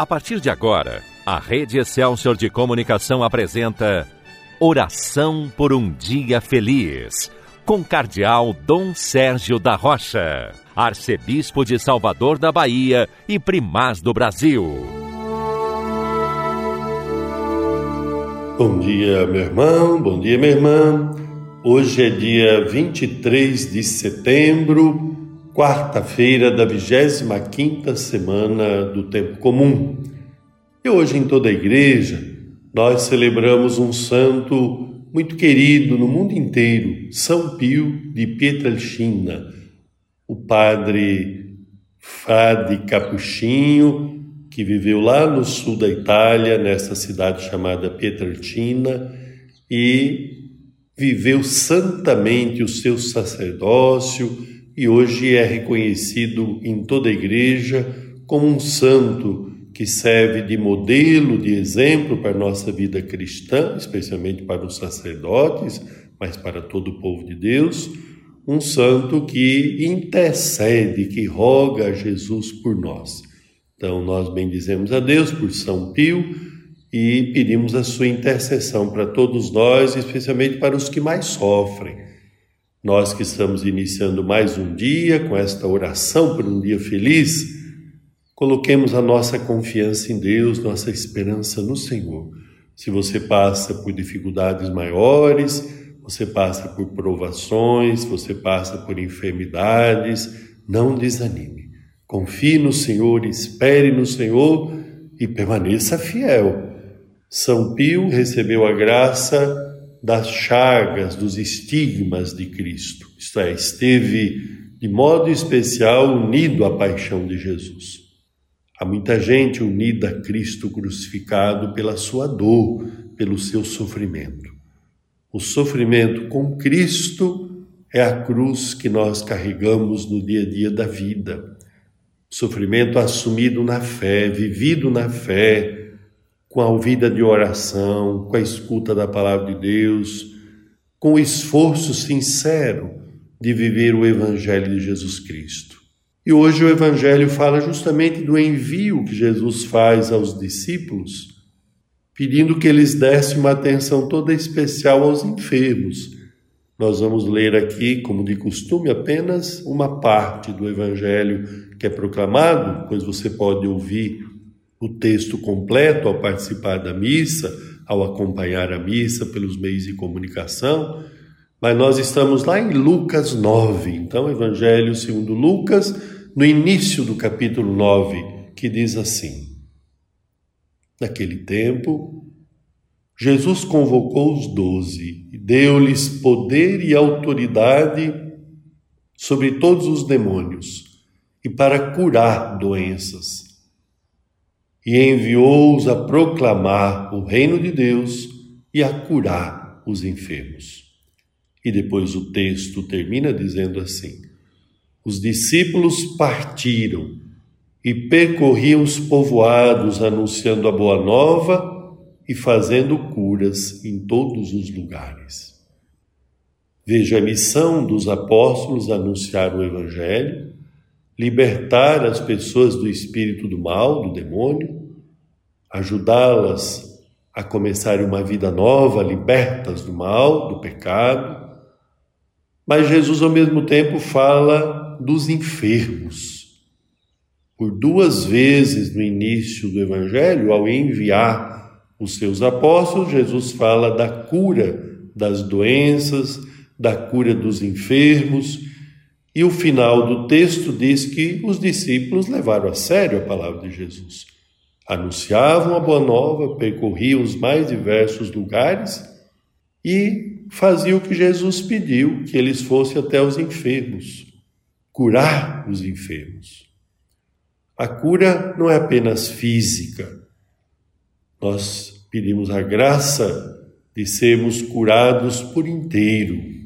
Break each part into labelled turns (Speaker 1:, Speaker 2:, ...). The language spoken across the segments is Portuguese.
Speaker 1: A partir de agora, a Rede Excelsior de Comunicação apresenta Oração por um Dia Feliz, com Cardeal Dom Sérgio da Rocha, Arcebispo de Salvador da Bahia e Primaz do Brasil.
Speaker 2: Bom dia, meu irmão, bom dia, minha irmã. Hoje é dia 23 de setembro quarta-feira da 25ª semana do tempo comum. E hoje em toda a igreja nós celebramos um santo muito querido no mundo inteiro, São Pio de Pietrelcina, o padre frade capuchinho que viveu lá no sul da Itália, nessa cidade chamada Pietrelcina, e viveu santamente o seu sacerdócio, e hoje é reconhecido em toda a igreja como um santo que serve de modelo, de exemplo para a nossa vida cristã, especialmente para os sacerdotes, mas para todo o povo de Deus, um santo que intercede, que roga a Jesus por nós. Então, nós bendizemos a Deus por São Pio e pedimos a sua intercessão para todos nós, especialmente para os que mais sofrem nós que estamos iniciando mais um dia com esta oração por um dia feliz, coloquemos a nossa confiança em Deus, nossa esperança no Senhor. Se você passa por dificuldades maiores, você passa por provações, você passa por enfermidades, não desanime. Confie no Senhor, espere no Senhor e permaneça fiel. São Pio recebeu a graça das chagas, dos estigmas de Cristo. Isto é, esteve de modo especial unido à paixão de Jesus. Há muita gente unida a Cristo crucificado pela sua dor, pelo seu sofrimento. O sofrimento com Cristo é a cruz que nós carregamos no dia a dia da vida. Sofrimento assumido na fé, vivido na fé, com a vida de oração, com a escuta da palavra de Deus, com o esforço sincero de viver o Evangelho de Jesus Cristo. E hoje o Evangelho fala justamente do envio que Jesus faz aos discípulos, pedindo que eles dessem uma atenção toda especial aos enfermos. Nós vamos ler aqui, como de costume, apenas uma parte do Evangelho que é proclamado, pois você pode ouvir o texto completo ao participar da missa, ao acompanhar a missa pelos meios de comunicação, mas nós estamos lá em Lucas 9, então, Evangelho segundo Lucas, no início do capítulo 9, que diz assim: Naquele tempo, Jesus convocou os doze e deu-lhes poder e autoridade sobre todos os demônios e para curar doenças e enviou-os a proclamar o reino de Deus e a curar os enfermos. E depois o texto termina dizendo assim: Os discípulos partiram e percorriam os povoados anunciando a boa nova e fazendo curas em todos os lugares. Veja a missão dos apóstolos anunciar o evangelho libertar as pessoas do espírito do mal, do demônio, ajudá-las a começarem uma vida nova, libertas do mal, do pecado. Mas Jesus, ao mesmo tempo, fala dos enfermos. Por duas vezes no início do Evangelho, ao enviar os seus apóstolos, Jesus fala da cura das doenças, da cura dos enfermos e o final do texto diz que os discípulos levaram a sério a palavra de Jesus. Anunciavam a boa nova, percorriam os mais diversos lugares e faziam o que Jesus pediu, que eles fossem até os enfermos, curar os enfermos. A cura não é apenas física. Nós pedimos a graça de sermos curados por inteiro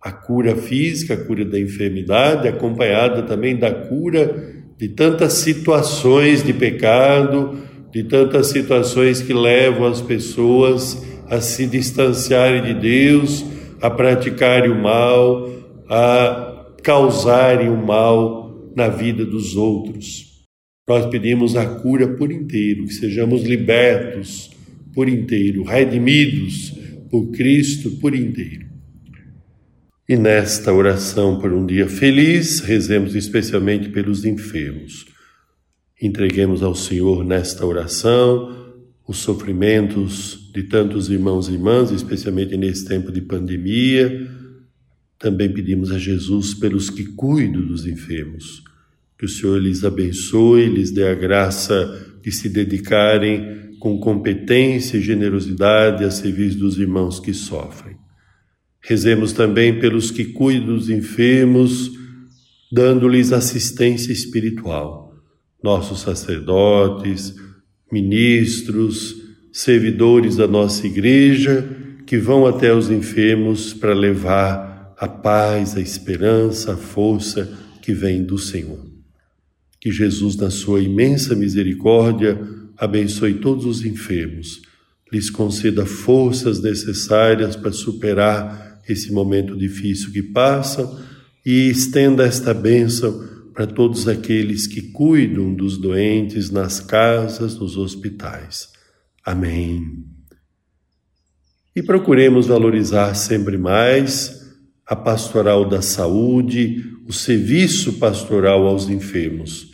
Speaker 2: a cura física, a cura da enfermidade, acompanhada também da cura de tantas situações de pecado, de tantas situações que levam as pessoas a se distanciarem de Deus, a praticarem o mal, a causarem o mal na vida dos outros. Nós pedimos a cura por inteiro, que sejamos libertos por inteiro, redimidos por Cristo por inteiro. E nesta oração por um dia feliz, rezemos especialmente pelos enfermos. Entreguemos ao Senhor nesta oração os sofrimentos de tantos irmãos e irmãs, especialmente nesse tempo de pandemia. Também pedimos a Jesus pelos que cuidam dos enfermos. Que o Senhor lhes abençoe, lhes dê a graça de se dedicarem com competência e generosidade a serviço dos irmãos que sofrem. Rezemos também pelos que cuidam dos enfermos, dando-lhes assistência espiritual. Nossos sacerdotes, ministros, servidores da nossa igreja, que vão até os enfermos para levar a paz, a esperança, a força que vem do Senhor. Que Jesus, na sua imensa misericórdia, abençoe todos os enfermos, lhes conceda forças necessárias para superar esse momento difícil que passam e estenda esta bênção para todos aqueles que cuidam dos doentes nas casas, nos hospitais. Amém. E procuremos valorizar sempre mais a pastoral da saúde, o serviço pastoral aos enfermos.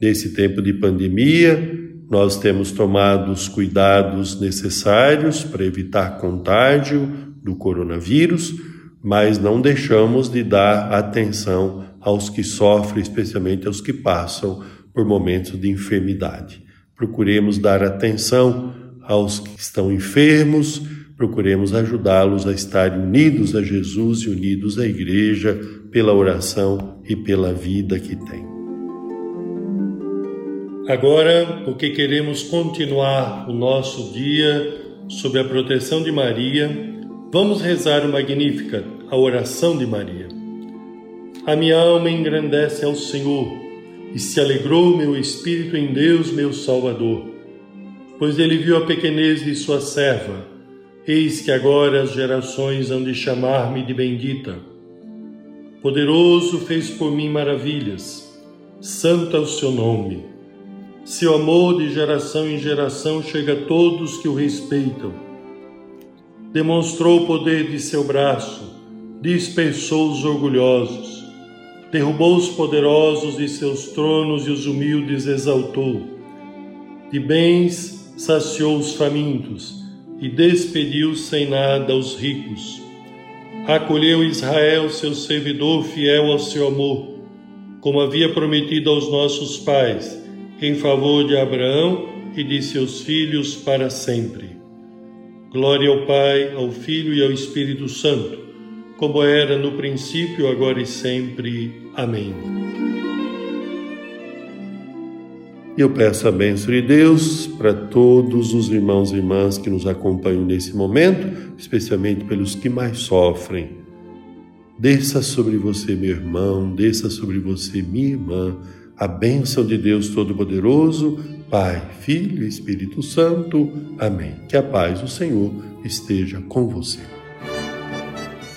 Speaker 2: Nesse tempo de pandemia, nós temos tomado os cuidados necessários para evitar contágio do coronavírus, mas não deixamos de dar atenção aos que sofrem, especialmente aos que passam por momentos de enfermidade. Procuremos dar atenção aos que estão enfermos, procuremos ajudá-los a estar unidos a Jesus e unidos à Igreja pela oração e pela vida que têm. Agora, porque queremos continuar o nosso dia sob a proteção de Maria, vamos rezar o Magnífica, a oração de Maria. A minha alma engrandece ao Senhor e se alegrou meu espírito em Deus, meu Salvador, pois ele viu a pequenez de sua serva. Eis que agora as gerações hão de chamar-me de bendita. Poderoso fez por mim maravilhas, santo é o seu nome. Seu amor de geração em geração chega a todos que o respeitam. Demonstrou o poder de seu braço, dispersou os orgulhosos, derrubou os poderosos de seus tronos e os humildes exaltou. De bens saciou os famintos e despediu sem nada os ricos. Acolheu Israel, seu servidor fiel ao seu amor, como havia prometido aos nossos pais em favor de Abraão e de seus filhos para sempre. Glória ao Pai, ao Filho e ao Espírito Santo, como era no princípio, agora e sempre. Amém. Eu peço a bênção de Deus para todos os irmãos e irmãs que nos acompanham nesse momento, especialmente pelos que mais sofrem. Desça sobre você, meu irmão, desça sobre você, minha irmã a bênção de Deus Todo-Poderoso, Pai, Filho e Espírito Santo. Amém. Que a paz do Senhor esteja com você.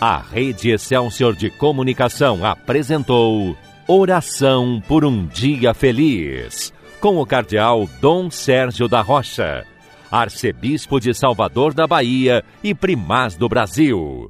Speaker 1: A Rede Excelsior de Comunicação apresentou Oração por um Dia Feliz, com o Cardeal Dom Sérgio da Rocha, Arcebispo de Salvador da Bahia e Primaz do Brasil.